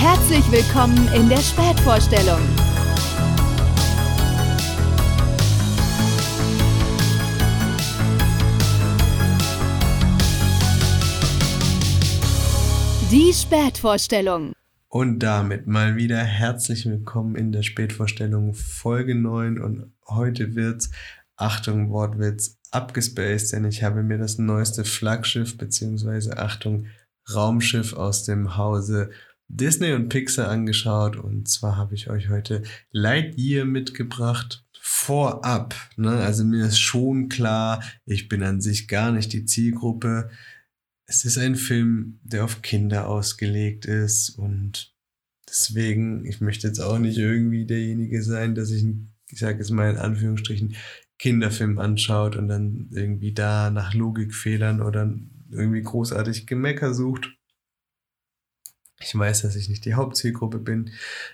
Herzlich willkommen in der Spätvorstellung. Die Spätvorstellung. Und damit mal wieder herzlich willkommen in der Spätvorstellung Folge 9 und heute wird's, Achtung Wortwitz, abgespaced, denn ich habe mir das neueste Flaggschiff beziehungsweise Achtung Raumschiff aus dem Hause Disney und Pixar angeschaut und zwar habe ich euch heute Lightyear mitgebracht. Vorab, ne? also mir ist schon klar, ich bin an sich gar nicht die Zielgruppe es ist ein Film, der auf Kinder ausgelegt ist und deswegen, ich möchte jetzt auch nicht irgendwie derjenige sein, dass ich, ich sage jetzt mal in Anführungsstrichen, Kinderfilm anschaut und dann irgendwie da nach Logikfehlern oder irgendwie großartig Gemecker sucht. Ich weiß, dass ich nicht die Hauptzielgruppe bin.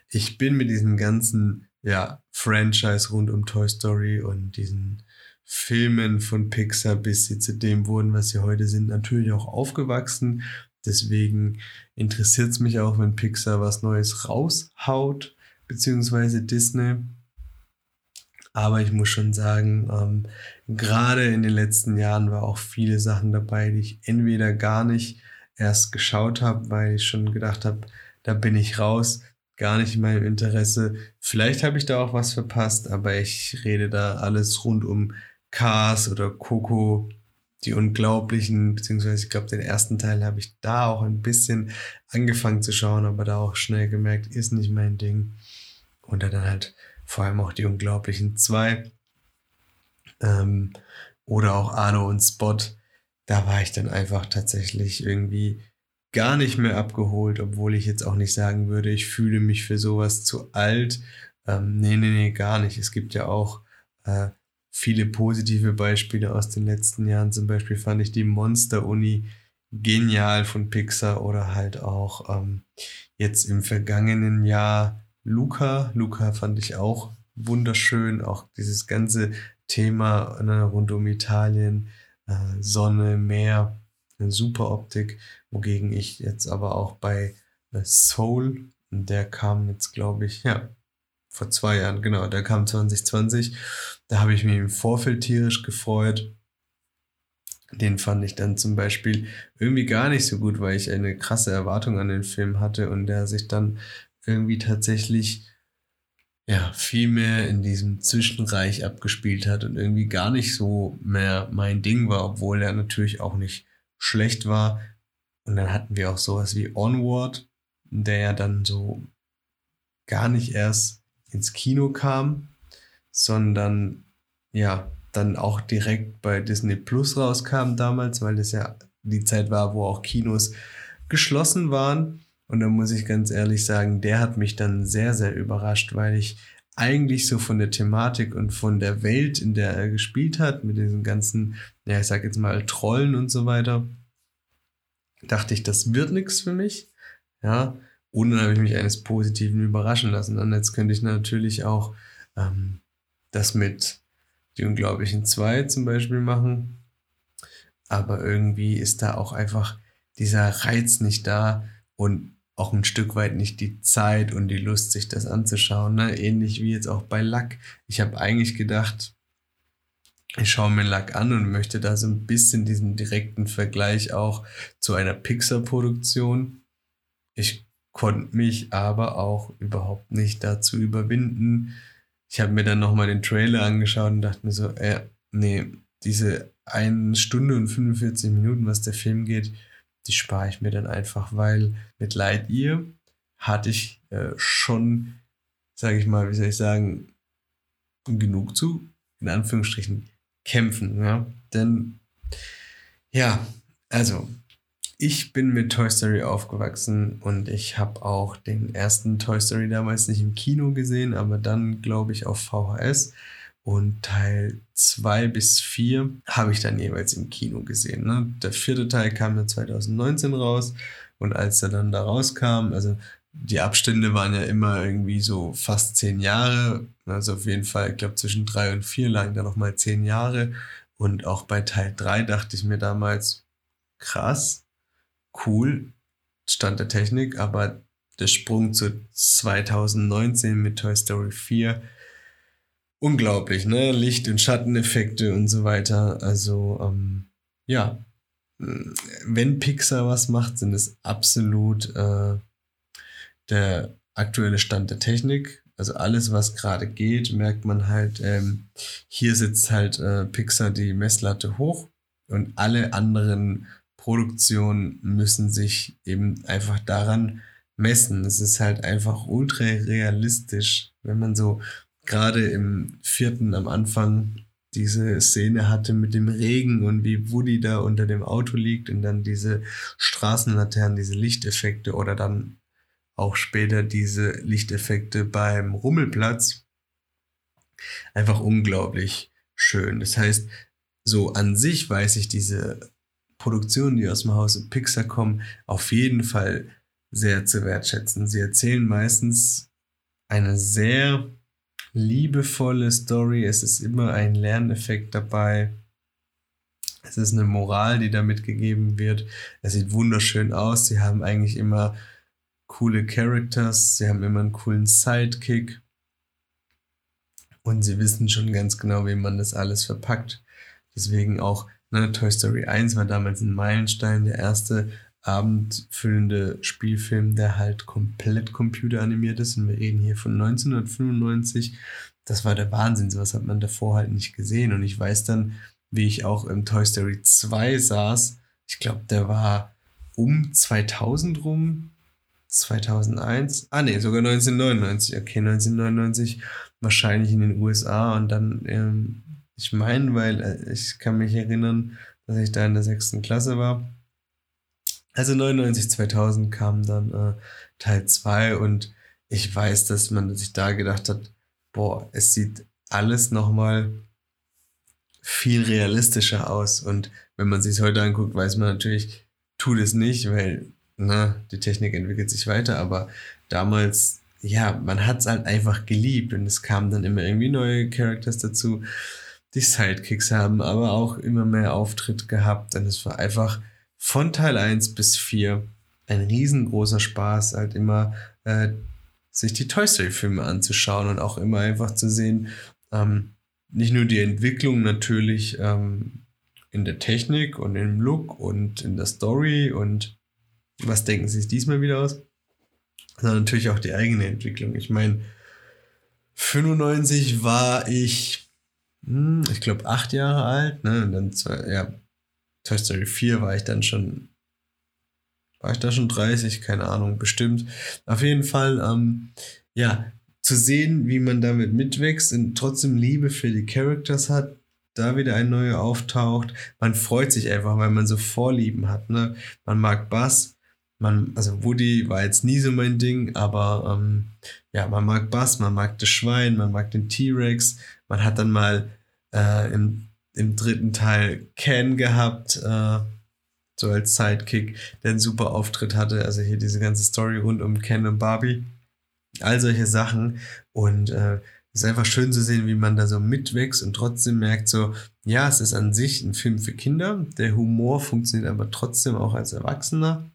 Ich bin mit diesem ganzen, ja, Franchise rund um Toy Story und diesen Filmen von Pixar, bis sie zu dem wurden, was sie heute sind, natürlich auch aufgewachsen. Deswegen interessiert es mich auch, wenn Pixar was Neues raushaut, beziehungsweise Disney. Aber ich muss schon sagen, ähm, gerade in den letzten Jahren war auch viele Sachen dabei, die ich entweder gar nicht erst geschaut habe, weil ich schon gedacht habe, da bin ich raus, gar nicht in meinem Interesse. Vielleicht habe ich da auch was verpasst, aber ich rede da alles rund um Cars oder Coco, die Unglaublichen, beziehungsweise ich glaube, den ersten Teil habe ich da auch ein bisschen angefangen zu schauen, aber da auch schnell gemerkt, ist nicht mein Ding. Und dann halt vor allem auch die Unglaublichen zwei ähm, oder auch Arno und Spot. Da war ich dann einfach tatsächlich irgendwie gar nicht mehr abgeholt, obwohl ich jetzt auch nicht sagen würde, ich fühle mich für sowas zu alt. Ähm, nee, nee, nee, gar nicht. Es gibt ja auch äh, viele positive Beispiele aus den letzten Jahren. Zum Beispiel fand ich die Monster-Uni genial von Pixar oder halt auch ähm, jetzt im vergangenen Jahr Luca. Luca fand ich auch wunderschön. Auch dieses ganze Thema ne, rund um Italien, Sonne, Meer, eine super Optik. Wogegen ich jetzt aber auch bei äh, Soul, der kam jetzt, glaube ich, ja, vor zwei Jahren, genau, der kam 2020. Da habe ich mich im Vorfeld tierisch gefreut. Den fand ich dann zum Beispiel irgendwie gar nicht so gut, weil ich eine krasse Erwartung an den Film hatte und der sich dann irgendwie tatsächlich ja viel mehr in diesem Zwischenreich abgespielt hat und irgendwie gar nicht so mehr mein Ding war, obwohl er natürlich auch nicht schlecht war. Und dann hatten wir auch sowas wie Onward, der ja dann so gar nicht erst ins Kino kam, sondern ja, dann auch direkt bei Disney Plus rauskam damals, weil das ja die Zeit war, wo auch Kinos geschlossen waren. Und da muss ich ganz ehrlich sagen, der hat mich dann sehr, sehr überrascht, weil ich eigentlich so von der Thematik und von der Welt, in der er gespielt hat, mit diesen ganzen, ja, ich sag jetzt mal Trollen und so weiter, dachte ich, das wird nichts für mich. Ja, und dann habe ich mich eines Positiven überraschen lassen. Und jetzt könnte ich natürlich auch ähm, das mit die Unglaublichen zwei zum Beispiel machen. Aber irgendwie ist da auch einfach dieser Reiz nicht da und auch ein Stück weit nicht die Zeit und die Lust, sich das anzuschauen. Ne? Ähnlich wie jetzt auch bei Lack. Ich habe eigentlich gedacht, ich schaue mir Lack an und möchte da so ein bisschen diesen direkten Vergleich auch zu einer Pixar-Produktion. Ich konnte mich aber auch überhaupt nicht dazu überwinden. Ich habe mir dann nochmal den Trailer angeschaut und dachte mir so, äh, nee, diese 1 Stunde und 45 Minuten, was der Film geht, die spare ich mir dann einfach, weil mit Lightyear hatte ich äh, schon, sage ich mal, wie soll ich sagen, genug zu, in Anführungsstrichen, kämpfen. Ja? Denn, ja, also ich bin mit Toy Story aufgewachsen und ich habe auch den ersten Toy Story damals nicht im Kino gesehen, aber dann glaube ich auf VHS. Und Teil 2 bis 4 habe ich dann jeweils im Kino gesehen. Ne? Der vierte Teil kam dann 2019 raus und als er dann da rauskam, also die Abstände waren ja immer irgendwie so fast zehn Jahre. Also auf jeden Fall, ich glaube, zwischen drei und vier lagen da nochmal zehn Jahre. Und auch bei Teil 3 dachte ich mir damals, krass, cool, Stand der Technik, aber der Sprung zu 2019 mit Toy Story 4 unglaublich, ne? Licht- und Schatteneffekte und so weiter. Also, ähm, ja, wenn Pixar was macht, sind es absolut äh, der aktuelle Stand der Technik. Also alles, was gerade geht, merkt man halt, ähm, hier sitzt halt äh, Pixar die Messlatte hoch und alle anderen Produktionen müssen sich eben einfach daran messen. Es ist halt einfach ultra realistisch, wenn man so gerade im vierten am Anfang diese Szene hatte mit dem Regen und wie Woody da unter dem Auto liegt und dann diese Straßenlaternen, diese Lichteffekte oder dann auch später diese Lichteffekte beim Rummelplatz. Einfach unglaublich schön. Das heißt, so an sich weiß ich diese Produktionen, die aus dem Hause Pixar kommen, auf jeden Fall sehr zu wertschätzen. Sie erzählen meistens eine sehr liebevolle Story. Es ist immer ein Lerneffekt dabei. Es ist eine Moral, die damit gegeben wird. Es sieht wunderschön aus. Sie haben eigentlich immer coole Characters. Sie haben immer einen coolen Sidekick. Und sie wissen schon ganz genau, wie man das alles verpackt. Deswegen auch ne, Toy Story 1 war damals ein Meilenstein, der erste abendfüllende Spielfilm, der halt komplett computeranimiert ist. Und wir reden hier von 1995. Das war der Wahnsinn. Sowas hat man davor halt nicht gesehen. Und ich weiß dann, wie ich auch im Toy Story 2 saß. Ich glaube, der war um 2000 rum. 2001. Ah, nee, sogar 1999. Okay, 1999 wahrscheinlich in den USA. Und dann, ähm, ich meine, weil äh, ich kann mich erinnern, dass ich da in der sechsten Klasse war also 99, 2000 kam dann äh, Teil 2 und ich weiß, dass man sich da gedacht hat, boah, es sieht alles nochmal viel realistischer aus. Und wenn man sich heute anguckt, weiß man natürlich, tut es nicht, weil na, ne, die Technik entwickelt sich weiter. Aber damals, ja, man hat es halt einfach geliebt und es kamen dann immer irgendwie neue Characters dazu, die Sidekicks haben, aber auch immer mehr Auftritt gehabt. Und es war einfach von Teil 1 bis 4 ein riesengroßer Spaß, halt immer äh, sich die Toy Story-Filme anzuschauen und auch immer einfach zu sehen, ähm, nicht nur die Entwicklung natürlich ähm, in der Technik und im Look und in der Story und was denken sie sich diesmal wieder aus, sondern natürlich auch die eigene Entwicklung. Ich meine, 95 war ich, hm, ich glaube, acht Jahre alt, ne? Und dann zwei, ja, Toy Story 4 war ich dann schon, war ich da schon 30, keine Ahnung, bestimmt. Auf jeden Fall, ähm, ja, zu sehen, wie man damit mitwächst und trotzdem Liebe für die Characters hat, da wieder ein neuer auftaucht. Man freut sich einfach, weil man so Vorlieben hat. Ne? Man mag Bass, man, also Woody war jetzt nie so mein Ding, aber ähm, ja, man mag Bass, man mag das Schwein, man mag den T-Rex. Man hat dann mal äh, im im dritten Teil Ken gehabt, äh, so als Sidekick, der einen super Auftritt hatte. Also hier diese ganze Story rund um Ken und Barbie. All solche Sachen. Und äh, es ist einfach schön zu sehen, wie man da so mitwächst und trotzdem merkt so, ja, es ist an sich ein Film für Kinder. Der Humor funktioniert aber trotzdem auch als Erwachsener.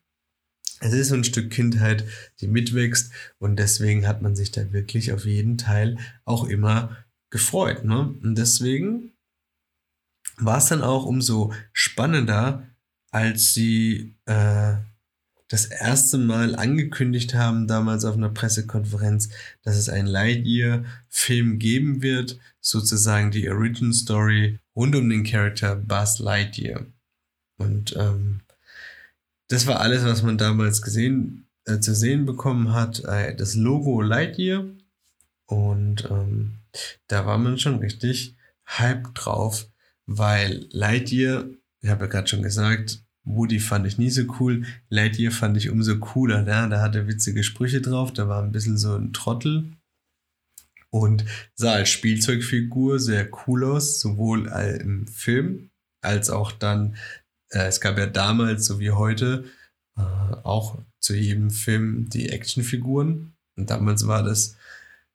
Es ist so ein Stück Kindheit, die mitwächst und deswegen hat man sich da wirklich auf jeden Teil auch immer gefreut. Ne? Und deswegen war es dann auch umso spannender, als sie äh, das erste Mal angekündigt haben, damals auf einer Pressekonferenz, dass es einen Lightyear-Film geben wird, sozusagen die Origin Story rund um den Charakter Buzz Lightyear. Und ähm, das war alles, was man damals gesehen, äh, zu sehen bekommen hat. Äh, das Logo Lightyear. Und ähm, da war man schon richtig hyped drauf weil Lightyear, ich habe ja gerade schon gesagt, Woody fand ich nie so cool, Lightyear fand ich umso cooler, ne? da hatte witzige Sprüche drauf, da war ein bisschen so ein Trottel und sah als Spielzeugfigur sehr cool aus, sowohl im Film als auch dann, äh, es gab ja damals, so wie heute, äh, auch zu jedem Film die Actionfiguren und damals war das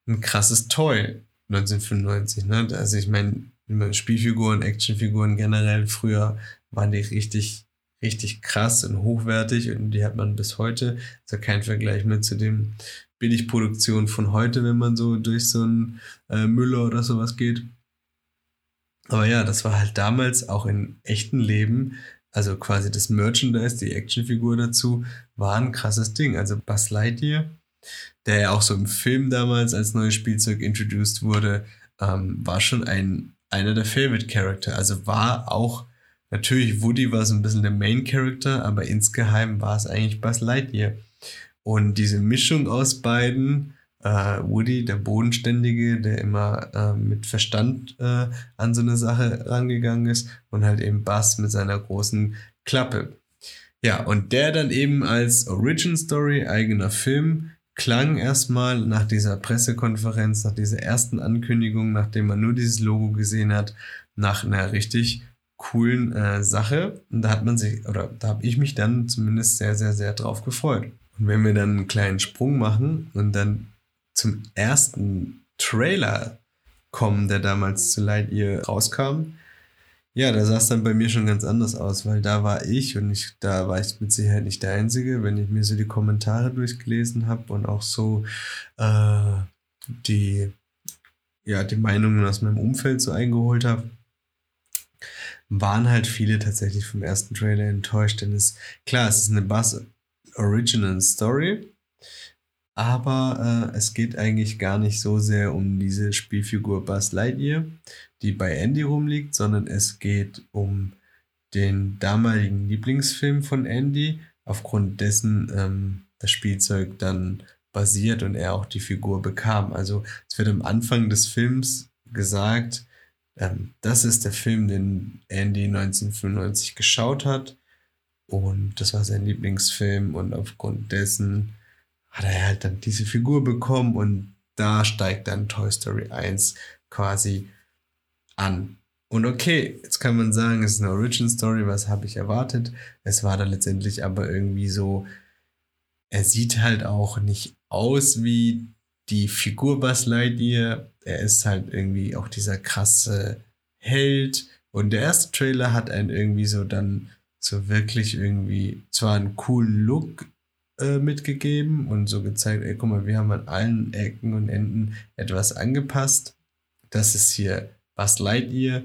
ein krasses Toy, 1995, ne? Also ich meine, Spielfiguren, Actionfiguren generell früher waren die richtig, richtig krass und hochwertig und die hat man bis heute. Also kein Vergleich mehr zu den Billigproduktionen von heute, wenn man so durch so einen äh, Müller oder sowas geht. Aber ja, das war halt damals auch im echten Leben, also quasi das Merchandise, die Actionfigur dazu, war ein krasses Ding. Also Buzz Lightyear, der ja auch so im Film damals als neues Spielzeug introduced wurde, ähm, war schon ein, einer der Favorite Character. Also war auch, natürlich Woody war so ein bisschen der Main Character, aber insgeheim war es eigentlich Buzz Lightyear. Und diese Mischung aus beiden, äh, Woody, der Bodenständige, der immer äh, mit Verstand äh, an so eine Sache rangegangen ist, und halt eben Buzz mit seiner großen Klappe. Ja, und der dann eben als Origin Story, eigener Film, klang erstmal nach dieser Pressekonferenz, nach dieser ersten Ankündigung, nachdem man nur dieses Logo gesehen hat, nach einer richtig coolen äh, Sache. Und da hat man sich, oder da habe ich mich dann zumindest sehr, sehr, sehr drauf gefreut. Und wenn wir dann einen kleinen Sprung machen und dann zum ersten Trailer kommen, der damals zu Lightyear rauskam, ja, da sah es dann bei mir schon ganz anders aus, weil da war ich und ich, da war ich mit Sicherheit nicht der Einzige, wenn ich mir so die Kommentare durchgelesen habe und auch so äh, die, ja, die Meinungen aus meinem Umfeld so eingeholt habe, waren halt viele tatsächlich vom ersten Trailer enttäuscht, denn es, klar, es ist eine Bass Original Story, aber äh, es geht eigentlich gar nicht so sehr um diese Spielfigur Buzz Lightyear, die bei Andy rumliegt, sondern es geht um den damaligen Lieblingsfilm von Andy, aufgrund dessen ähm, das Spielzeug dann basiert und er auch die Figur bekam. Also es wird am Anfang des Films gesagt, ähm, das ist der Film, den Andy 1995 geschaut hat und das war sein Lieblingsfilm und aufgrund dessen hat er halt dann diese Figur bekommen und da steigt dann Toy Story 1 quasi an. Und okay, jetzt kann man sagen, es ist eine Origin Story, was habe ich erwartet? Es war dann letztendlich aber irgendwie so, er sieht halt auch nicht aus wie die Figur Buzz Lightyear. Er ist halt irgendwie auch dieser krasse Held. Und der erste Trailer hat einen irgendwie so dann so wirklich irgendwie zwar einen coolen Look äh, mitgegeben und so gezeigt, ey, guck mal, wir haben an allen Ecken und Enden etwas angepasst. Das ist hier Buzz Lightyear,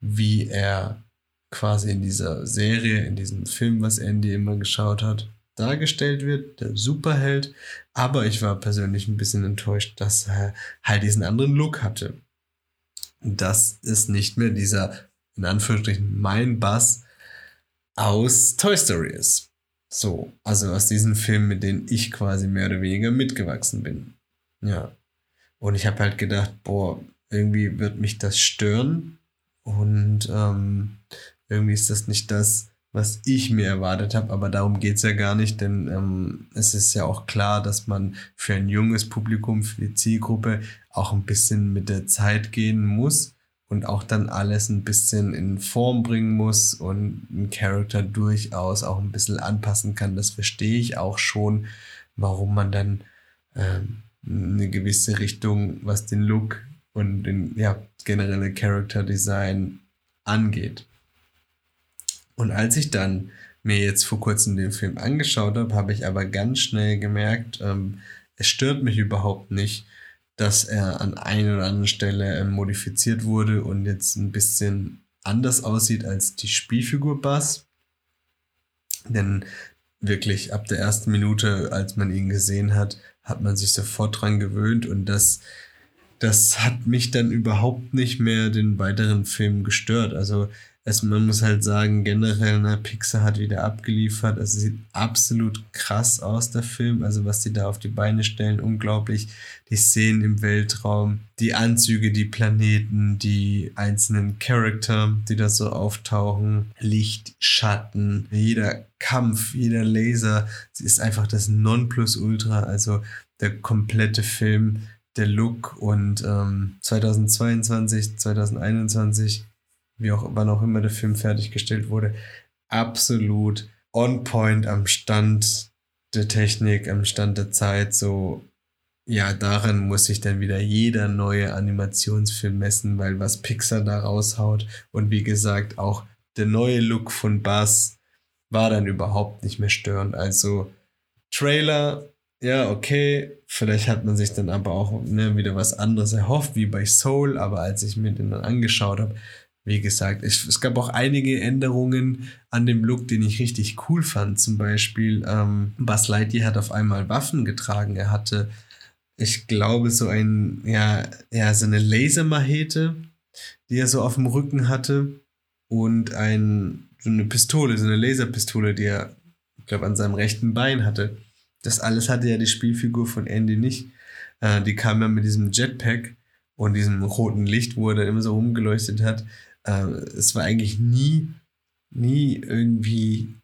wie er quasi in dieser Serie, in diesem Film, was Andy immer geschaut hat, dargestellt wird, der Superheld. Aber ich war persönlich ein bisschen enttäuscht, dass er halt diesen anderen Look hatte. Das ist nicht mehr dieser, in Anführungsstrichen, mein Buzz aus Toy Story ist. So, also aus diesen Filmen, mit denen ich quasi mehr oder weniger mitgewachsen bin. Ja. Und ich habe halt gedacht, boah, irgendwie wird mich das stören. Und ähm, irgendwie ist das nicht das, was ich mir erwartet habe, aber darum geht es ja gar nicht, denn ähm, es ist ja auch klar, dass man für ein junges Publikum, für die Zielgruppe auch ein bisschen mit der Zeit gehen muss und auch dann alles ein bisschen in Form bringen muss und ein Charakter durchaus auch ein bisschen anpassen kann. Das verstehe ich auch schon, warum man dann ähm, eine gewisse Richtung, was den Look und den ja, generelle Character Design angeht. Und als ich dann mir jetzt vor kurzem den Film angeschaut habe, habe ich aber ganz schnell gemerkt, ähm, es stört mich überhaupt nicht, dass er an einer oder anderen Stelle äh, modifiziert wurde und jetzt ein bisschen anders aussieht als die Spielfigur Bass. Denn wirklich ab der ersten Minute, als man ihn gesehen hat, hat man sich sofort dran gewöhnt und das, das hat mich dann überhaupt nicht mehr den weiteren Film gestört. Also es, man muss halt sagen, generell, ne, Pixar hat wieder abgeliefert. Es sieht absolut krass aus, der Film. Also, was die da auf die Beine stellen, unglaublich. Die Szenen im Weltraum, die Anzüge, die Planeten, die einzelnen Charakter, die da so auftauchen, Licht, Schatten, jeder Kampf, jeder Laser. Sie ist einfach das Nonplusultra. Also, der komplette Film, der Look und ähm, 2022, 2021 wie auch wann auch immer der Film fertiggestellt wurde, absolut on point am Stand der Technik, am Stand der Zeit. So, ja, daran muss sich dann wieder jeder neue Animationsfilm messen, weil was Pixar da raushaut und wie gesagt auch der neue Look von Buzz, war dann überhaupt nicht mehr störend. Also Trailer, ja, okay, vielleicht hat man sich dann aber auch ne, wieder was anderes erhofft, wie bei Soul, aber als ich mir den dann angeschaut habe, wie gesagt, ich, es gab auch einige Änderungen an dem Look, den ich richtig cool fand. Zum Beispiel, ähm, Buzz Lightyear hat auf einmal Waffen getragen. Er hatte, ich glaube, so ein, ja, ja, so eine Lasermachete, die er so auf dem Rücken hatte. Und ein, so eine Pistole, so eine Laserpistole, die er, ich glaube, an seinem rechten Bein hatte. Das alles hatte ja die Spielfigur von Andy nicht. Äh, die kam ja mit diesem Jetpack und diesem roten Licht, wo er dann immer so rumgeleuchtet hat. Äh, es war eigentlich nie, nie irgendwie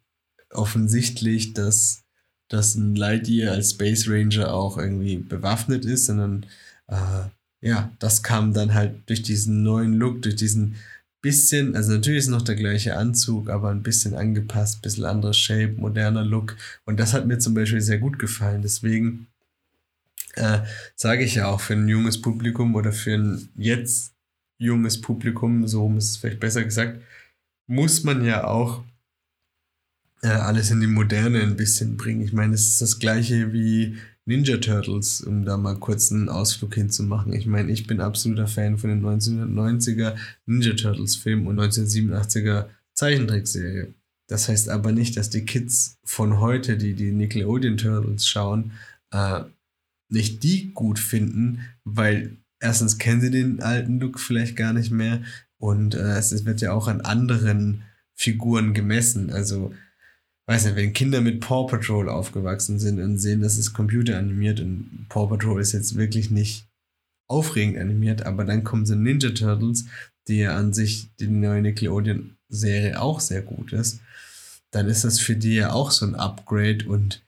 offensichtlich, dass, dass ein Lightyear als Space Ranger auch irgendwie bewaffnet ist, sondern äh, ja, das kam dann halt durch diesen neuen Look, durch diesen bisschen, also natürlich ist noch der gleiche Anzug, aber ein bisschen angepasst, bisschen anderes Shape, moderner Look. Und das hat mir zum Beispiel sehr gut gefallen. Deswegen äh, sage ich ja auch für ein junges Publikum oder für ein jetzt junges Publikum, so ist es vielleicht besser gesagt, muss man ja auch äh, alles in die Moderne ein bisschen bringen. Ich meine, es ist das gleiche wie Ninja Turtles, um da mal kurz einen Ausflug hinzumachen. Ich meine, ich bin absoluter Fan von den 1990er Ninja Turtles Film und 1987er Zeichentrickserie. Das heißt aber nicht, dass die Kids von heute, die die Nickelodeon Turtles schauen, äh, nicht die gut finden, weil erstens kennen sie den alten Look vielleicht gar nicht mehr und äh, es wird ja auch an anderen Figuren gemessen. Also weiß nicht, wenn Kinder mit Paw Patrol aufgewachsen sind und sehen, das ist computeranimiert und Paw Patrol ist jetzt wirklich nicht aufregend animiert, aber dann kommen so Ninja Turtles, die ja an sich die neue Nickelodeon-Serie auch sehr gut ist, dann ist das für die ja auch so ein Upgrade und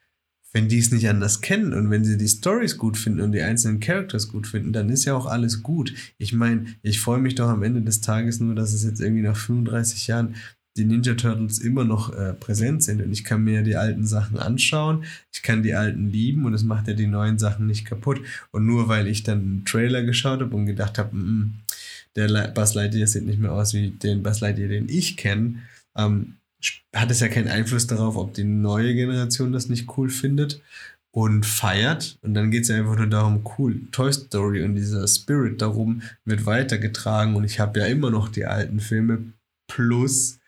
wenn die es nicht anders kennen und wenn sie die Stories gut finden und die einzelnen Characters gut finden, dann ist ja auch alles gut. Ich meine, ich freue mich doch am Ende des Tages nur, dass es jetzt irgendwie nach 35 Jahren die Ninja Turtles immer noch äh, präsent sind und ich kann mir die alten Sachen anschauen, ich kann die alten lieben und es macht ja die neuen Sachen nicht kaputt. Und nur weil ich dann einen Trailer geschaut habe und gedacht habe, mm, mm, der Buzz Lightyear sieht nicht mehr aus wie den Buzz Lightyear, den ich kenne, ähm, hat es ja keinen Einfluss darauf, ob die neue Generation das nicht cool findet und feiert. Und dann geht es ja einfach nur darum, cool, Toy Story und dieser Spirit darum wird weitergetragen. Und ich habe ja immer noch die alten Filme plus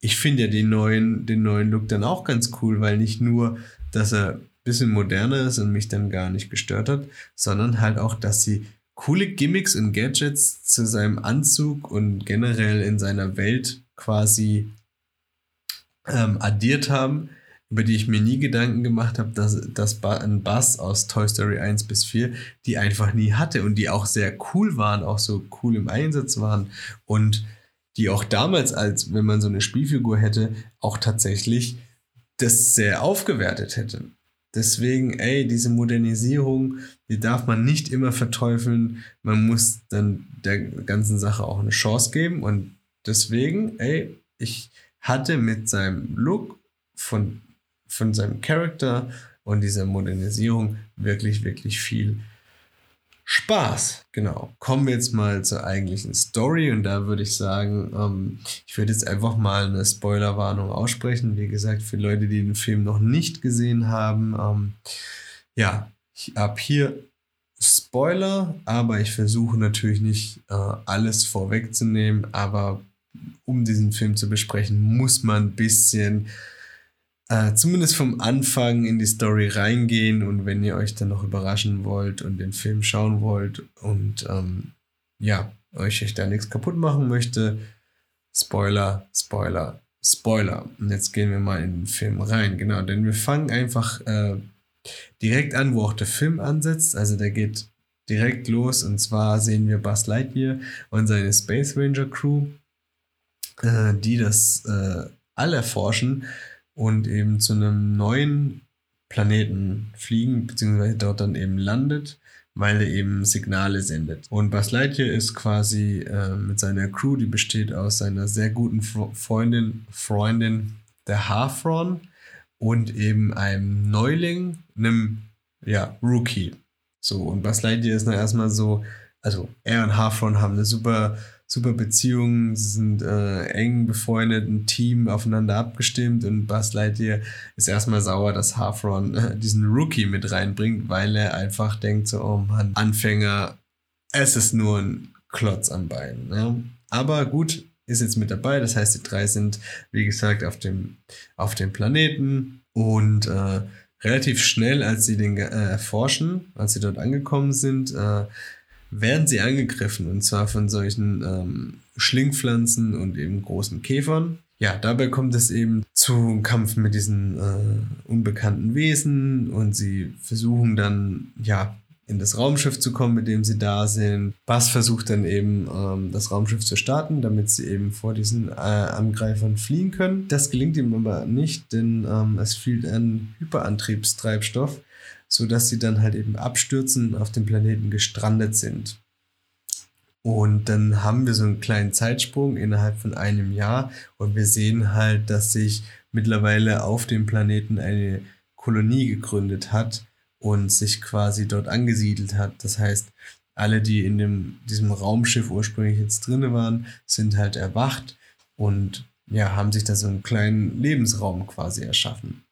ich finde ja den neuen, den neuen Look dann auch ganz cool, weil nicht nur, dass er ein bisschen moderner ist und mich dann gar nicht gestört hat, sondern halt auch, dass sie coole Gimmicks und Gadgets zu seinem Anzug und generell in seiner Welt quasi ähm, addiert haben, über die ich mir nie Gedanken gemacht habe, dass, dass ein Bass aus Toy Story 1 bis 4 die einfach nie hatte und die auch sehr cool waren, auch so cool im Einsatz waren und die auch damals, als wenn man so eine Spielfigur hätte, auch tatsächlich das sehr aufgewertet hätte. Deswegen, ey, diese Modernisierung, die darf man nicht immer verteufeln. Man muss dann der ganzen Sache auch eine Chance geben. Und deswegen, ey, ich hatte mit seinem Look von, von seinem Charakter und dieser Modernisierung wirklich, wirklich viel Spaß. Genau. Kommen wir jetzt mal zur eigentlichen Story und da würde ich sagen, ähm, ich würde jetzt einfach mal eine Spoilerwarnung aussprechen. Wie gesagt, für Leute, die den Film noch nicht gesehen haben, ähm, ja, ich habe hier Spoiler, aber ich versuche natürlich nicht äh, alles vorwegzunehmen, aber um diesen Film zu besprechen, muss man ein bisschen äh, zumindest vom Anfang in die Story reingehen und wenn ihr euch dann noch überraschen wollt und den Film schauen wollt und ähm, ja, euch da nichts kaputt machen möchte, Spoiler, Spoiler, Spoiler. Und jetzt gehen wir mal in den Film rein, genau, denn wir fangen einfach äh, direkt an, wo auch der Film ansetzt. Also der geht direkt los und zwar sehen wir Buzz Lightyear und seine Space Ranger Crew, äh, die das äh, all erforschen und eben zu einem neuen Planeten fliegen, beziehungsweise dort dann eben landet, weil er eben Signale sendet. Und Buzz Lightyear ist quasi äh, mit seiner Crew, die besteht aus seiner sehr guten Freundin, Freundin, der Hafron und eben einem Neuling, einem ja, Rookie. So, und Buzz Lightyear ist dann erstmal so, also er und Hafron haben eine super super Beziehungen, sie sind äh, eng befreundet, ein Team aufeinander abgestimmt und Buzz Lightyear ist erstmal sauer, dass Halfron äh, diesen Rookie mit reinbringt, weil er einfach denkt so, oh Mann, Anfänger, es ist nur ein Klotz am Bein. Ne? Aber gut, ist jetzt mit dabei, das heißt, die drei sind, wie gesagt, auf dem, auf dem Planeten und äh, relativ schnell, als sie den äh, erforschen, als sie dort angekommen sind, äh, werden sie angegriffen und zwar von solchen ähm, Schlingpflanzen und eben großen Käfern. Ja, dabei kommt es eben zu einem Kampf mit diesen äh, unbekannten Wesen und sie versuchen dann, ja, in das Raumschiff zu kommen, mit dem sie da sind. Bass versucht dann eben ähm, das Raumschiff zu starten, damit sie eben vor diesen äh, Angreifern fliehen können. Das gelingt ihm aber nicht, denn ähm, es fehlt ein Hyperantriebstreibstoff, sodass sie dann halt eben abstürzen und auf dem Planeten gestrandet sind. Und dann haben wir so einen kleinen Zeitsprung innerhalb von einem Jahr und wir sehen halt, dass sich mittlerweile auf dem Planeten eine Kolonie gegründet hat, und sich quasi dort angesiedelt hat. Das heißt, alle, die in dem, diesem Raumschiff ursprünglich jetzt drin waren, sind halt erwacht und ja, haben sich da so einen kleinen Lebensraum quasi erschaffen.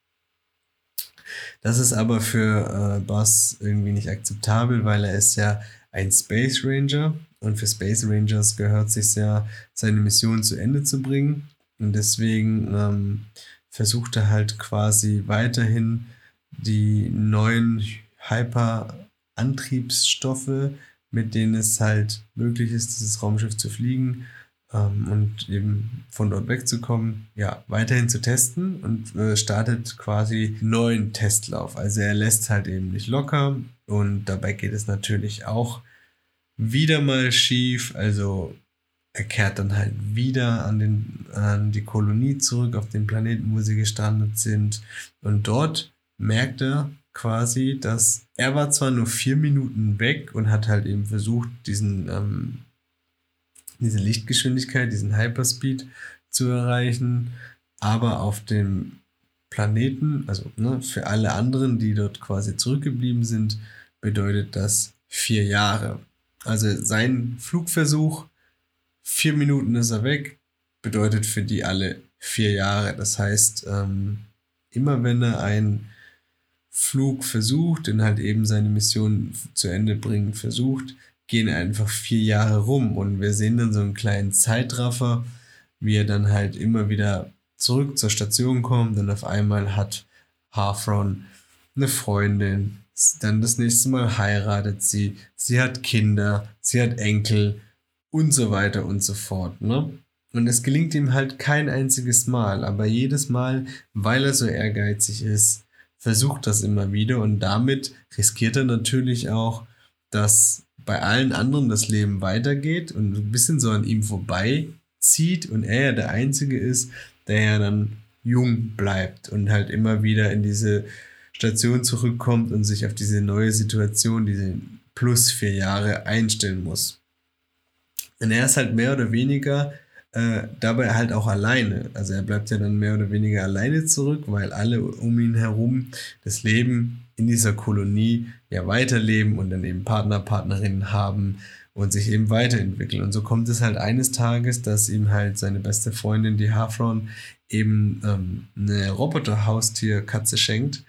Das ist aber für äh, Buzz irgendwie nicht akzeptabel, weil er ist ja ein Space Ranger und für Space Rangers gehört sich ja, seine Mission zu Ende zu bringen. Und deswegen ähm, versucht er halt quasi weiterhin die neuen Hyper-Antriebsstoffe, mit denen es halt möglich ist, dieses Raumschiff zu fliegen ähm, und eben von dort wegzukommen, ja, weiterhin zu testen und äh, startet quasi neuen Testlauf. Also er lässt halt eben nicht locker und dabei geht es natürlich auch wieder mal schief. Also er kehrt dann halt wieder an, den, an die Kolonie zurück, auf den Planeten, wo sie gestrandet sind. Und dort merkt er quasi, dass er war zwar nur vier Minuten weg und hat halt eben versucht, diesen, ähm, diese Lichtgeschwindigkeit, diesen Hyperspeed zu erreichen, aber auf dem Planeten, also ne, für alle anderen, die dort quasi zurückgeblieben sind, bedeutet das vier Jahre. Also sein Flugversuch, vier Minuten ist er weg, bedeutet für die alle vier Jahre. Das heißt, ähm, immer wenn er ein Flug versucht und halt eben seine Mission zu Ende bringen versucht, gehen einfach vier Jahre rum und wir sehen dann so einen kleinen Zeitraffer, wie er dann halt immer wieder zurück zur Station kommt und auf einmal hat Harfron eine Freundin, dann das nächste Mal heiratet sie, sie hat Kinder, sie hat Enkel und so weiter und so fort, ne? Und es gelingt ihm halt kein einziges Mal, aber jedes Mal, weil er so ehrgeizig ist, versucht das immer wieder und damit riskiert er natürlich auch, dass bei allen anderen das Leben weitergeht und ein bisschen so an ihm vorbeizieht und er ja der Einzige ist, der ja dann jung bleibt und halt immer wieder in diese Station zurückkommt und sich auf diese neue Situation, diese plus vier Jahre einstellen muss. Und er ist halt mehr oder weniger äh, dabei halt auch alleine. Also er bleibt ja dann mehr oder weniger alleine zurück, weil alle um ihn herum das Leben in dieser Kolonie ja weiterleben und dann eben Partner, Partnerinnen haben und sich eben weiterentwickeln. Und so kommt es halt eines Tages, dass ihm halt seine beste Freundin, die Hafron, eben ähm, eine Roboter-Haustier-Katze schenkt.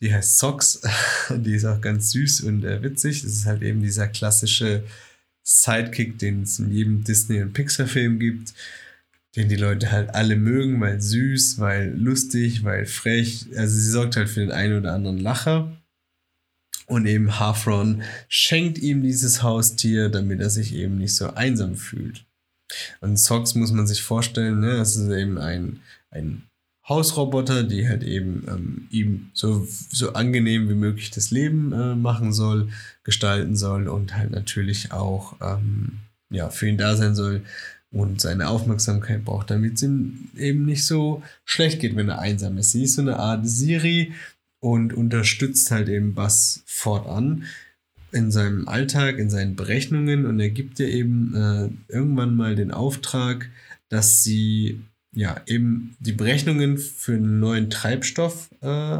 Die heißt Socks. die ist auch ganz süß und äh, witzig. Das ist halt eben dieser klassische Sidekick, den es in jedem Disney- und Pixar-Film gibt, den die Leute halt alle mögen, weil süß, weil lustig, weil frech. Also sie sorgt halt für den einen oder anderen Lacher. Und eben Hafron schenkt ihm dieses Haustier, damit er sich eben nicht so einsam fühlt. Und Socks muss man sich vorstellen, ne? das ist eben ein, ein Hausroboter, die halt eben ähm, ihm so, so angenehm wie möglich das Leben äh, machen soll, gestalten soll und halt natürlich auch ähm, ja, für ihn da sein soll und seine Aufmerksamkeit braucht, damit es ihm eben nicht so schlecht geht, wenn er einsam ist. Sie ist so eine Art Siri und unterstützt halt eben Bass fortan in seinem Alltag, in seinen Berechnungen und er gibt ihr eben äh, irgendwann mal den Auftrag, dass sie ja, eben die Berechnungen für einen neuen Treibstoff äh,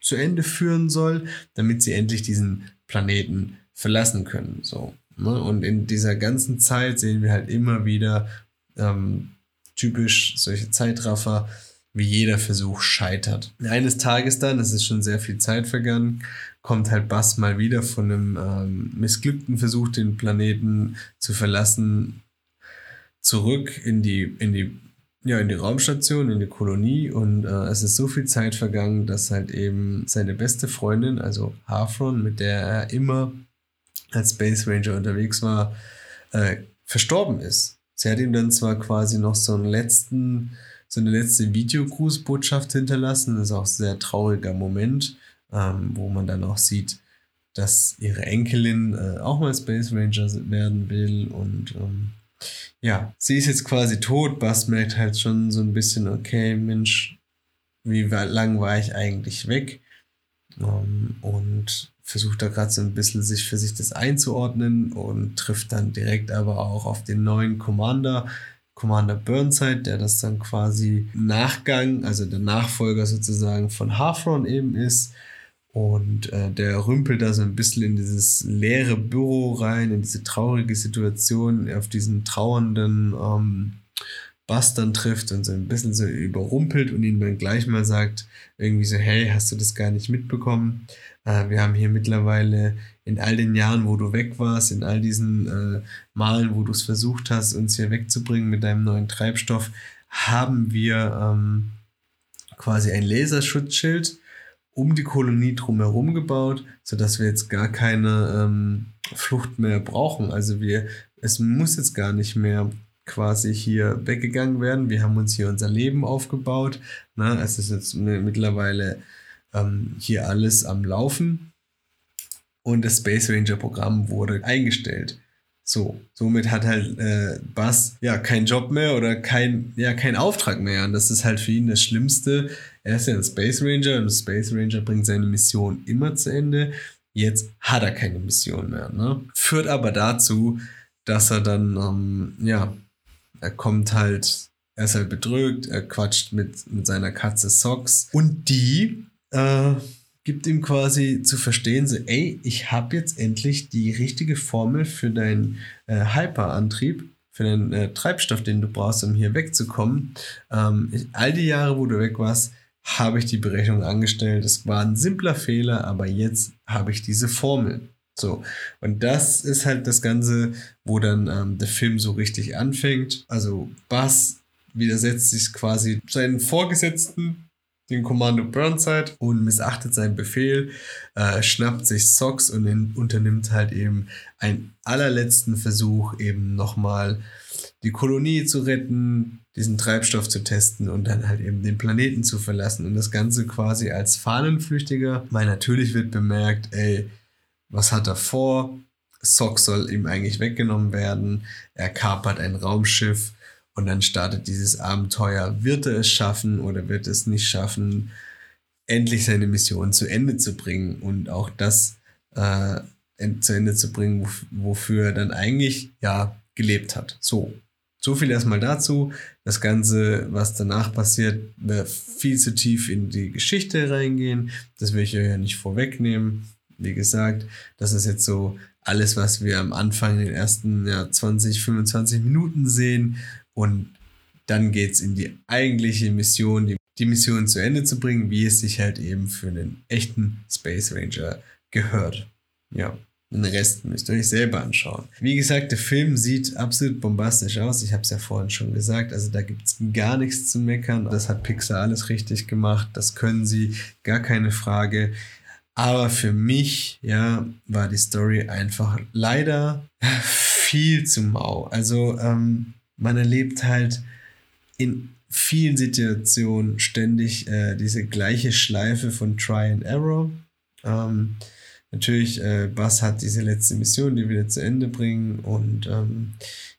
zu Ende führen soll, damit sie endlich diesen Planeten verlassen können. So. Ne? Und in dieser ganzen Zeit sehen wir halt immer wieder ähm, typisch solche Zeitraffer, wie jeder Versuch scheitert. Eines Tages dann, es ist schon sehr viel Zeit vergangen, kommt halt Bass mal wieder von einem ähm, missglückten Versuch, den Planeten zu verlassen, zurück in die, in die, ja, in die Raumstation, in die Kolonie und äh, es ist so viel Zeit vergangen, dass halt eben seine beste Freundin, also Hafron, mit der er immer als Space Ranger unterwegs war, äh, verstorben ist. Sie hat ihm dann zwar quasi noch so einen letzten, so eine letzte Videogrußbotschaft hinterlassen. Das ist auch ein sehr trauriger Moment, ähm, wo man dann auch sieht, dass ihre Enkelin äh, auch mal Space Ranger werden will. Und ähm, ja, sie ist jetzt quasi tot. Bass merkt halt schon so ein bisschen, okay, Mensch, wie lang war ich eigentlich weg? Ähm, und versucht da gerade so ein bisschen sich für sich das einzuordnen und trifft dann direkt aber auch auf den neuen Commander, Commander Burnside, der das dann quasi Nachgang, also der Nachfolger sozusagen von Hafron eben ist. Und äh, der rümpelt da so ein bisschen in dieses leere Büro rein, in diese traurige Situation, auf diesen trauernden ähm, Bass trifft und so ein bisschen so überrumpelt und ihm dann gleich mal sagt, irgendwie so, hey, hast du das gar nicht mitbekommen? Äh, wir haben hier mittlerweile in all den Jahren, wo du weg warst, in all diesen äh, Malen, wo du es versucht hast, uns hier wegzubringen mit deinem neuen Treibstoff, haben wir ähm, quasi ein Laserschutzschild um die Kolonie drumherum gebaut, sodass wir jetzt gar keine ähm, Flucht mehr brauchen. Also wir, es muss jetzt gar nicht mehr quasi hier weggegangen werden. Wir haben uns hier unser Leben aufgebaut. Na, es ist jetzt mittlerweile ähm, hier alles am Laufen und das Space Ranger Programm wurde eingestellt. So, somit hat halt äh, Bass ja keinen Job mehr oder kein, ja, keinen Auftrag mehr. Und das ist halt für ihn das Schlimmste. Er ist ja ein Space Ranger und Space Ranger bringt seine Mission immer zu Ende. Jetzt hat er keine Mission mehr. Ne? Führt aber dazu, dass er dann, ähm, ja, er kommt halt, er ist halt bedrückt, er quatscht mit, mit seiner Katze Socks und die äh, gibt ihm quasi zu verstehen, so, ey, ich habe jetzt endlich die richtige Formel für deinen äh, Hyperantrieb, für den äh, Treibstoff, den du brauchst, um hier wegzukommen. Ähm, ich, all die Jahre, wo du weg warst, habe ich die Berechnung angestellt. Es war ein simpler Fehler, aber jetzt habe ich diese Formel. So, und das ist halt das Ganze, wo dann ähm, der Film so richtig anfängt. Also Bass widersetzt sich quasi seinen Vorgesetzten, den Kommando Burnside, und missachtet seinen Befehl, äh, schnappt sich Socks und in, unternimmt halt eben einen allerletzten Versuch, eben nochmal die Kolonie zu retten, diesen Treibstoff zu testen und dann halt eben den Planeten zu verlassen. Und das Ganze quasi als Fahnenflüchtiger, weil natürlich wird bemerkt, ey, was hat er vor? Sock soll ihm eigentlich weggenommen werden. Er kapert ein Raumschiff und dann startet dieses Abenteuer. Wird er es schaffen oder wird es nicht schaffen, endlich seine Mission zu Ende zu bringen und auch das äh, zu Ende zu bringen, wofür er dann eigentlich ja gelebt hat. So, so viel erstmal dazu. Das Ganze, was danach passiert, wird viel zu tief in die Geschichte reingehen. Das will ich euch ja nicht vorwegnehmen wie gesagt, das ist jetzt so alles, was wir am Anfang in den ersten ja, 20, 25 Minuten sehen. Und dann geht es in die eigentliche Mission, die, die Mission zu Ende zu bringen, wie es sich halt eben für einen echten Space Ranger gehört. Ja. Den Rest müsst ihr euch selber anschauen. Wie gesagt, der Film sieht absolut bombastisch aus. Ich habe es ja vorhin schon gesagt. Also da gibt es gar nichts zu meckern. Das hat Pixar alles richtig gemacht. Das können sie. Gar keine Frage. Aber für mich, ja, war die Story einfach leider viel zu mau. Also ähm, man erlebt halt in vielen Situationen ständig äh, diese gleiche Schleife von Try and Error. Ähm, natürlich, äh, Bass hat diese letzte Mission, die wieder zu Ende bringen und ähm,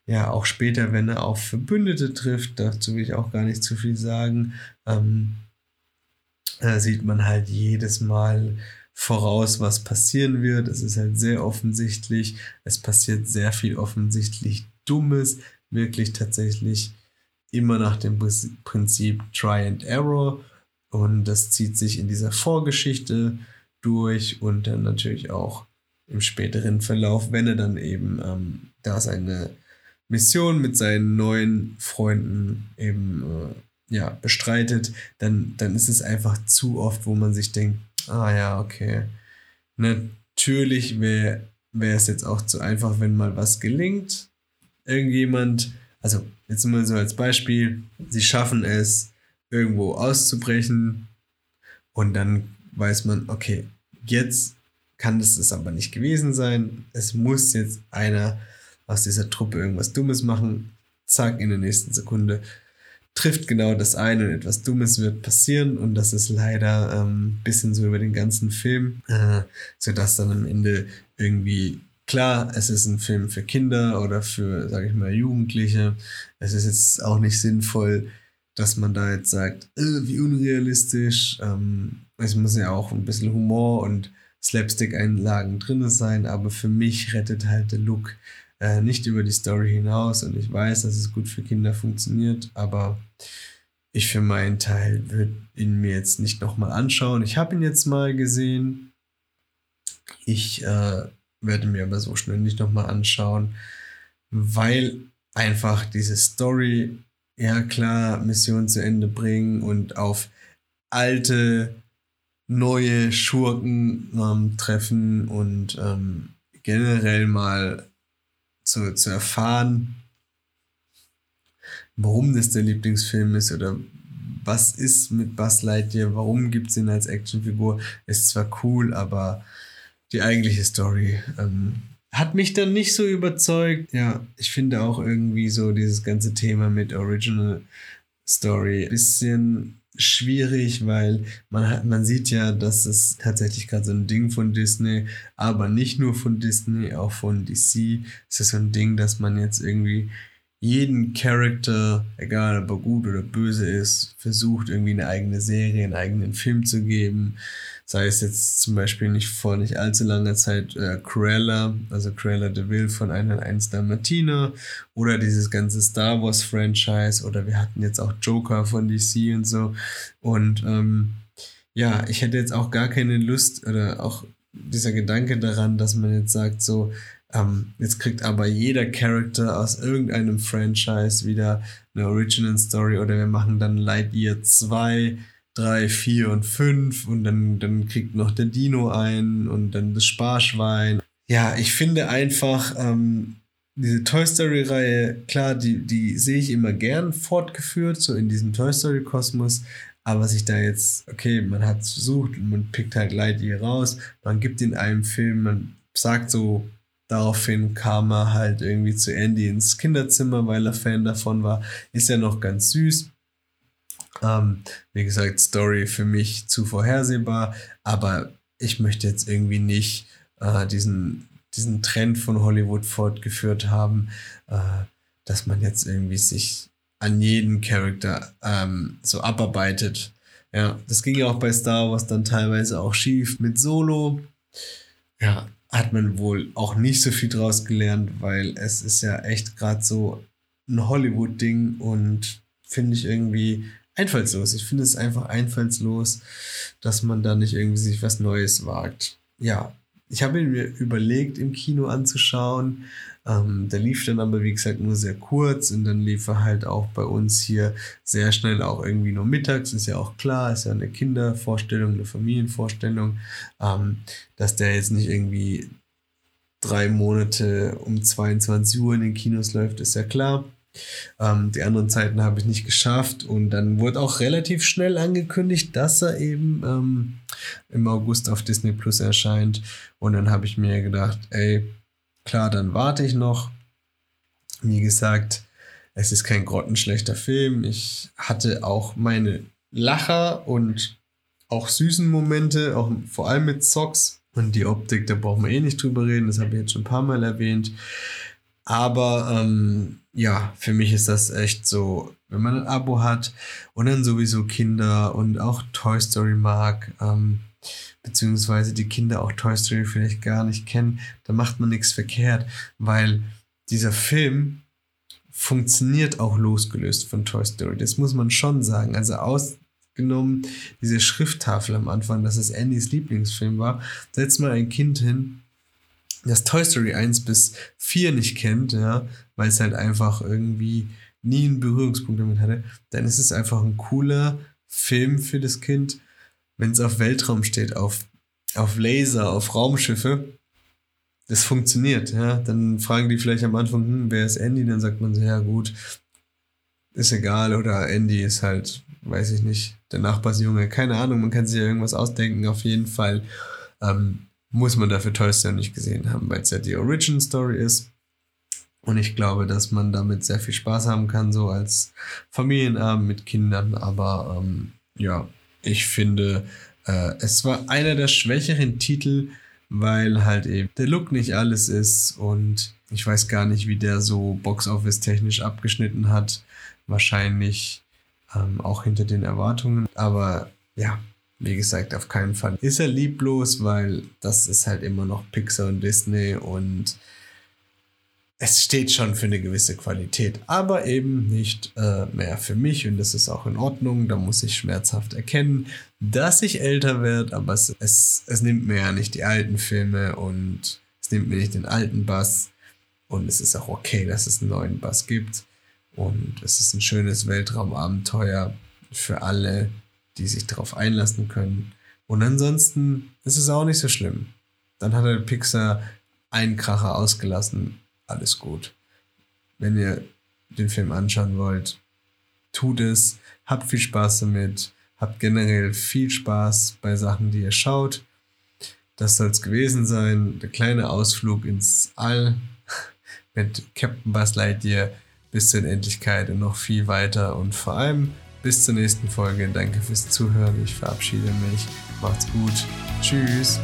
ja, auch später, wenn er auf Verbündete trifft, dazu will ich auch gar nicht zu viel sagen, ähm, äh, sieht man halt jedes Mal voraus, was passieren wird. Es ist halt sehr offensichtlich. Es passiert sehr viel offensichtlich Dummes, wirklich tatsächlich immer nach dem Prinzip Try and Error. Und das zieht sich in dieser Vorgeschichte durch und dann natürlich auch im späteren Verlauf, wenn er dann eben ähm, da seine Mission mit seinen neuen Freunden eben äh, ja, bestreitet, dann, dann ist es einfach zu oft, wo man sich denkt, ah ja, okay. Natürlich wäre es jetzt auch zu einfach, wenn mal was gelingt. Irgendjemand, also jetzt mal so als Beispiel, sie schaffen es, irgendwo auszubrechen und dann weiß man, okay, jetzt kann das das aber nicht gewesen sein. Es muss jetzt einer aus dieser Truppe irgendwas Dummes machen. Zack, in der nächsten Sekunde trifft genau das ein und etwas Dummes wird passieren und das ist leider ein ähm, bisschen so über den ganzen Film, äh, sodass dann am Ende irgendwie klar, es ist ein Film für Kinder oder für, sage ich mal, Jugendliche. Es ist jetzt auch nicht sinnvoll, dass man da jetzt sagt, äh, wie unrealistisch. Ähm, es muss ja auch ein bisschen Humor und Slapstick-Einlagen drin sein, aber für mich rettet halt der Look äh, nicht über die Story hinaus und ich weiß, dass es gut für Kinder funktioniert, aber ich für meinen Teil würde ihn mir jetzt nicht nochmal anschauen. Ich habe ihn jetzt mal gesehen. Ich äh, werde mir aber so schnell nicht nochmal anschauen, weil einfach diese Story, ja klar, Mission zu Ende bringen und auf alte neue Schurken ähm, treffen und ähm, generell mal zu, zu erfahren, warum das der Lieblingsfilm ist oder was ist mit Buzz Lightyear, warum gibt es ihn als Actionfigur, ist zwar cool, aber die eigentliche Story ähm, hat mich dann nicht so überzeugt. Ja, ich finde auch irgendwie so dieses ganze Thema mit Original Story ein bisschen schwierig, weil man hat, man sieht ja, dass es tatsächlich gerade so ein Ding von Disney, aber nicht nur von Disney, auch von DC. Es ist so ein Ding, dass man jetzt irgendwie jeden Charakter, egal ob er gut oder böse ist, versucht irgendwie eine eigene Serie, einen eigenen Film zu geben. Sei es jetzt zum Beispiel nicht vor nicht allzu langer Zeit äh, Cruella, also Cruella de Vil von 101 Dalmatiner oder dieses ganze Star Wars Franchise oder wir hatten jetzt auch Joker von DC und so. Und ähm, ja, ich hätte jetzt auch gar keine Lust oder auch dieser Gedanke daran, dass man jetzt sagt, so, ähm, jetzt kriegt aber jeder Charakter aus irgendeinem Franchise wieder eine Original Story oder wir machen dann Lightyear 2 drei, vier und fünf und dann, dann kriegt noch der Dino ein und dann das Sparschwein. Ja, ich finde einfach, ähm, diese Toy Story-Reihe, klar, die, die sehe ich immer gern fortgeführt, so in diesem Toy Story-Kosmos. Aber sich da jetzt, okay, man hat es versucht und man pickt halt Lightyear raus, man gibt in einem Film, man sagt so, daraufhin kam er halt irgendwie zu Andy ins Kinderzimmer, weil er Fan davon war. Ist ja noch ganz süß. Ähm, wie gesagt, Story für mich zu vorhersehbar, aber ich möchte jetzt irgendwie nicht äh, diesen, diesen Trend von Hollywood fortgeführt haben, äh, dass man jetzt irgendwie sich an jeden Charakter ähm, so abarbeitet. Ja, das ging ja auch bei Star Wars dann teilweise auch schief mit Solo. Ja, hat man wohl auch nicht so viel draus gelernt, weil es ist ja echt gerade so ein Hollywood-Ding und finde ich irgendwie einfallslos. Ich finde es einfach einfallslos, dass man da nicht irgendwie sich was Neues wagt. Ja, ich habe mir überlegt, im Kino anzuschauen. Ähm, der lief dann aber, wie gesagt, nur sehr kurz und dann lief er halt auch bei uns hier sehr schnell auch irgendwie nur mittags. Ist ja auch klar, ist ja eine Kindervorstellung, eine Familienvorstellung, ähm, dass der jetzt nicht irgendwie drei Monate um 22 Uhr in den Kinos läuft, ist ja klar. Ähm, die anderen Zeiten habe ich nicht geschafft und dann wurde auch relativ schnell angekündigt, dass er eben ähm, im August auf Disney Plus erscheint. Und dann habe ich mir gedacht, ey, klar, dann warte ich noch. Wie gesagt, es ist kein grottenschlechter Film. Ich hatte auch meine Lacher und auch süßen Momente, auch vor allem mit Socks. Und die Optik, da brauchen wir eh nicht drüber reden, das habe ich jetzt schon ein paar Mal erwähnt. Aber ähm, ja, für mich ist das echt so, wenn man ein Abo hat und dann sowieso Kinder und auch Toy Story mag, ähm, beziehungsweise die Kinder auch Toy Story vielleicht gar nicht kennen, da macht man nichts verkehrt, weil dieser Film funktioniert auch losgelöst von Toy Story. Das muss man schon sagen. Also ausgenommen diese Schrifttafel am Anfang, dass es Andys Lieblingsfilm war, setzt mal ein Kind hin das Toy Story 1 bis 4 nicht kennt, ja, weil es halt einfach irgendwie nie einen Berührungspunkt damit hatte, dann ist es einfach ein cooler Film für das Kind, wenn es auf Weltraum steht, auf, auf Laser, auf Raumschiffe. Das funktioniert, ja. Dann fragen die vielleicht am Anfang, hm, wer ist Andy? Dann sagt man so, ja gut, ist egal. Oder Andy ist halt, weiß ich nicht, der Nachbarsjunge. Keine Ahnung, man kann sich ja irgendwas ausdenken. Auf jeden Fall ähm, muss man dafür Toy Story nicht gesehen haben, weil es ja die Origin Story ist. Und ich glaube, dass man damit sehr viel Spaß haben kann, so als Familienabend mit Kindern. Aber ähm, ja, ich finde, äh, es war einer der schwächeren Titel, weil halt eben der Look nicht alles ist und ich weiß gar nicht, wie der so Box-Office technisch abgeschnitten hat. Wahrscheinlich ähm, auch hinter den Erwartungen. Aber ja, wie gesagt, auf keinen Fall ist er lieblos, weil das ist halt immer noch Pixar und Disney und es steht schon für eine gewisse Qualität, aber eben nicht äh, mehr für mich und das ist auch in Ordnung. Da muss ich schmerzhaft erkennen, dass ich älter werde, aber es, es, es nimmt mir ja nicht die alten Filme und es nimmt mir nicht den alten Bass und es ist auch okay, dass es einen neuen Bass gibt und es ist ein schönes Weltraumabenteuer für alle, die sich darauf einlassen können. Und ansonsten ist es auch nicht so schlimm. Dann hat der Pixar einen Kracher ausgelassen alles gut. Wenn ihr den Film anschauen wollt, tut es. Habt viel Spaß damit. Habt generell viel Spaß bei Sachen, die ihr schaut. Das soll es gewesen sein. Der kleine Ausflug ins All mit Captain Buzz Lightyear bis zur Endlichkeit und noch viel weiter. Und vor allem bis zur nächsten Folge. Danke fürs Zuhören. Ich verabschiede mich. Macht's gut. Tschüss.